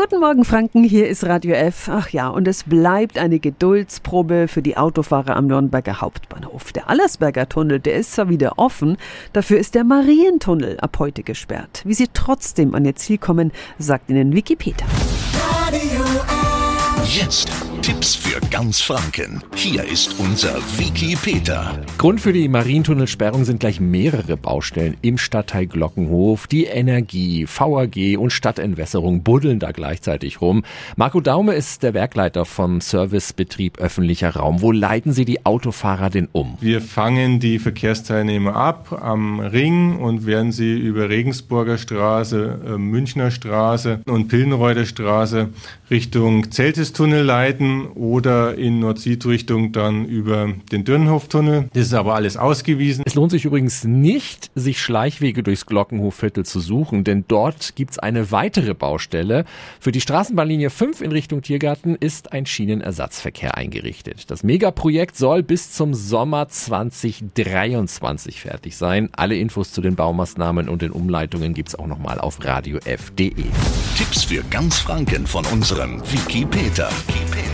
Guten Morgen, Franken. Hier ist Radio F. Ach ja, und es bleibt eine Geduldsprobe für die Autofahrer am Nürnberger Hauptbahnhof. Der Allersberger Tunnel, der ist zwar wieder offen, dafür ist der Marientunnel ab heute gesperrt. Wie sie trotzdem an ihr Ziel kommen, sagt Ihnen Wikipedia. Radio F. Jetzt Tipps für ganz Franken. Hier ist unser Wiki Peter. Grund für die Marientunnelsperrung sind gleich mehrere Baustellen im Stadtteil Glockenhof. Die Energie, VAG und Stadtentwässerung buddeln da gleichzeitig rum. Marco Daume ist der Werkleiter vom Servicebetrieb öffentlicher Raum. Wo leiten Sie die Autofahrer denn um? Wir fangen die Verkehrsteilnehmer ab am Ring und werden sie über Regensburger Straße, äh, Münchner Straße und Pillenreuter Straße Richtung Zeltistunnel leiten oder in Nord-Süd-Richtung dann über den Dürrenhoftunnel. Das ist aber alles ausgewiesen. Es lohnt sich übrigens nicht, sich Schleichwege durchs Glockenhofviertel zu suchen, denn dort gibt's eine weitere Baustelle. Für die Straßenbahnlinie 5 in Richtung Tiergarten ist ein Schienenersatzverkehr eingerichtet. Das Megaprojekt soll bis zum Sommer 2023 fertig sein. Alle Infos zu den Baumaßnahmen und den Umleitungen gibt's auch nochmal auf radiof.de. Tipps für ganz Franken von unserem Wiki Peter. Wiki Peter.